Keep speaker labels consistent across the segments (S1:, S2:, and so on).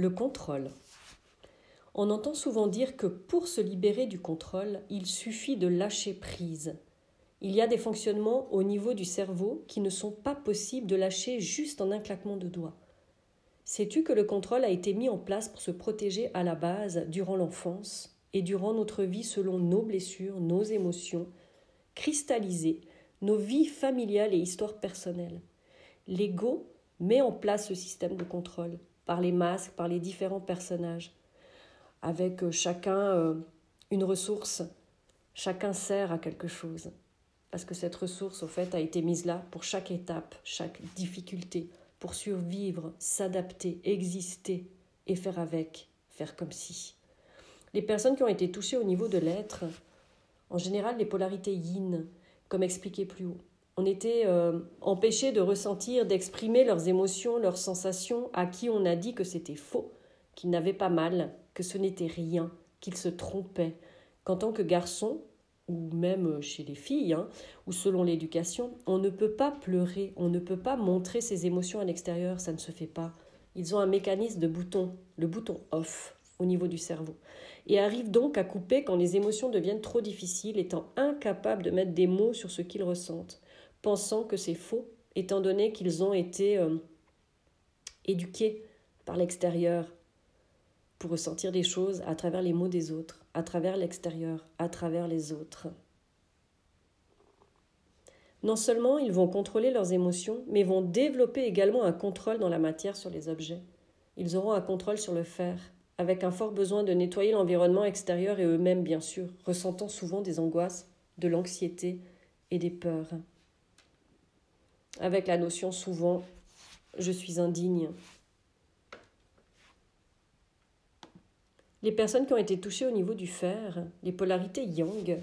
S1: Le contrôle. On entend souvent dire que pour se libérer du contrôle, il suffit de lâcher prise. Il y a des fonctionnements au niveau du cerveau qui ne sont pas possibles de lâcher juste en un claquement de doigts. Sais-tu que le contrôle a été mis en place pour se protéger à la base durant l'enfance et durant notre vie selon nos blessures, nos émotions, cristalliser nos vies familiales et histoires personnelles? L'ego met en place ce système de contrôle par les masques, par les différents personnages avec euh, chacun euh, une ressource, chacun sert à quelque chose. Parce que cette ressource, au fait, a été mise là pour chaque étape, chaque difficulté, pour survivre, s'adapter, exister et faire avec, faire comme si. Les personnes qui ont été touchées au niveau de l'être, en général les polarités yin, comme expliqué plus haut, on était euh, empêchés de ressentir, d'exprimer leurs émotions, leurs sensations, à qui on a dit que c'était faux, qu'ils n'avaient pas mal, que ce n'était rien, qu'il se trompait, qu'en tant que garçon, ou même chez les filles, hein, ou selon l'éducation, on ne peut pas pleurer, on ne peut pas montrer ses émotions à l'extérieur, ça ne se fait pas. Ils ont un mécanisme de bouton, le bouton off au niveau du cerveau, et arrivent donc à couper quand les émotions deviennent trop difficiles, étant incapables de mettre des mots sur ce qu'ils ressentent, pensant que c'est faux, étant donné qu'ils ont été euh, éduqués par l'extérieur, pour ressentir des choses à travers les mots des autres, à travers l'extérieur, à travers les autres. Non seulement ils vont contrôler leurs émotions, mais vont développer également un contrôle dans la matière sur les objets. Ils auront un contrôle sur le fer, avec un fort besoin de nettoyer l'environnement extérieur et eux-mêmes, bien sûr, ressentant souvent des angoisses, de l'anxiété et des peurs. Avec la notion souvent je suis indigne, Les personnes qui ont été touchées au niveau du fer, les polarités yang,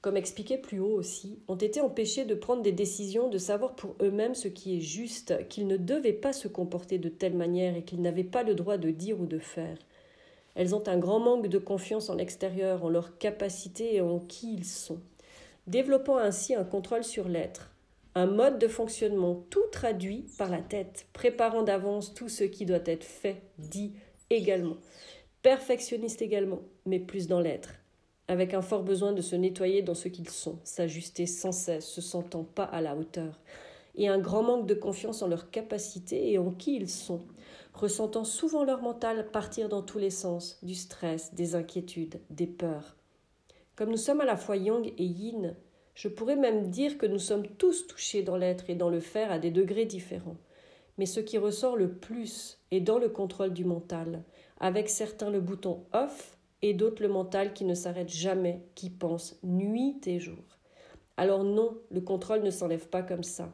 S1: comme expliqué plus haut aussi, ont été empêchées de prendre des décisions, de savoir pour eux-mêmes ce qui est juste, qu'ils ne devaient pas se comporter de telle manière et qu'ils n'avaient pas le droit de dire ou de faire. Elles ont un grand manque de confiance en l'extérieur, en leur capacité et en qui ils sont, développant ainsi un contrôle sur l'être, un mode de fonctionnement tout traduit par la tête, préparant d'avance tout ce qui doit être fait, dit également perfectionniste également, mais plus dans l'être, avec un fort besoin de se nettoyer dans ce qu'ils sont, s'ajuster sans cesse, se sentant pas à la hauteur, et un grand manque de confiance en leurs capacités et en qui ils sont, ressentant souvent leur mental partir dans tous les sens, du stress, des inquiétudes, des peurs. Comme nous sommes à la fois yang et yin, je pourrais même dire que nous sommes tous touchés dans l'être et dans le faire à des degrés différents. Mais ce qui ressort le plus est dans le contrôle du mental, avec certains le bouton off et d'autres le mental qui ne s'arrête jamais, qui pense nuit et jour. Alors non, le contrôle ne s'enlève pas comme ça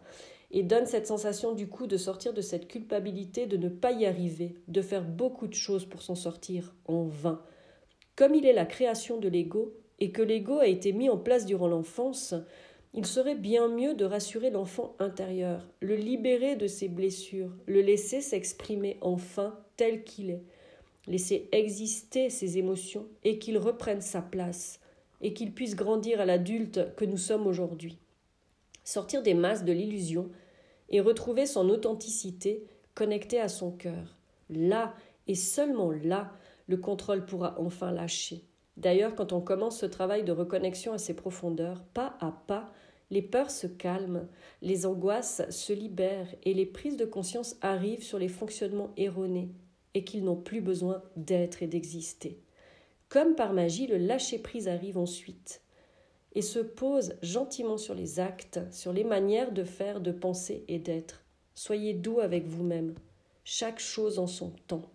S1: et donne cette sensation du coup de sortir de cette culpabilité de ne pas y arriver, de faire beaucoup de choses pour s'en sortir en vain. Comme il est la création de l'ego et que l'ego a été mis en place durant l'enfance, il serait bien mieux de rassurer l'enfant intérieur, le libérer de ses blessures, le laisser s'exprimer enfin tel qu'il est laisser exister ses émotions et qu'il reprenne sa place et qu'il puisse grandir à l'adulte que nous sommes aujourd'hui. Sortir des masses de l'illusion et retrouver son authenticité connectée à son cœur. Là et seulement là, le contrôle pourra enfin lâcher. D'ailleurs, quand on commence ce travail de reconnexion à ses profondeurs, pas à pas, les peurs se calment, les angoisses se libèrent et les prises de conscience arrivent sur les fonctionnements erronés, et qu'ils n'ont plus besoin d'être et d'exister. Comme par magie, le lâcher-prise arrive ensuite et se pose gentiment sur les actes, sur les manières de faire, de penser et d'être. Soyez doux avec vous-même, chaque chose en son temps.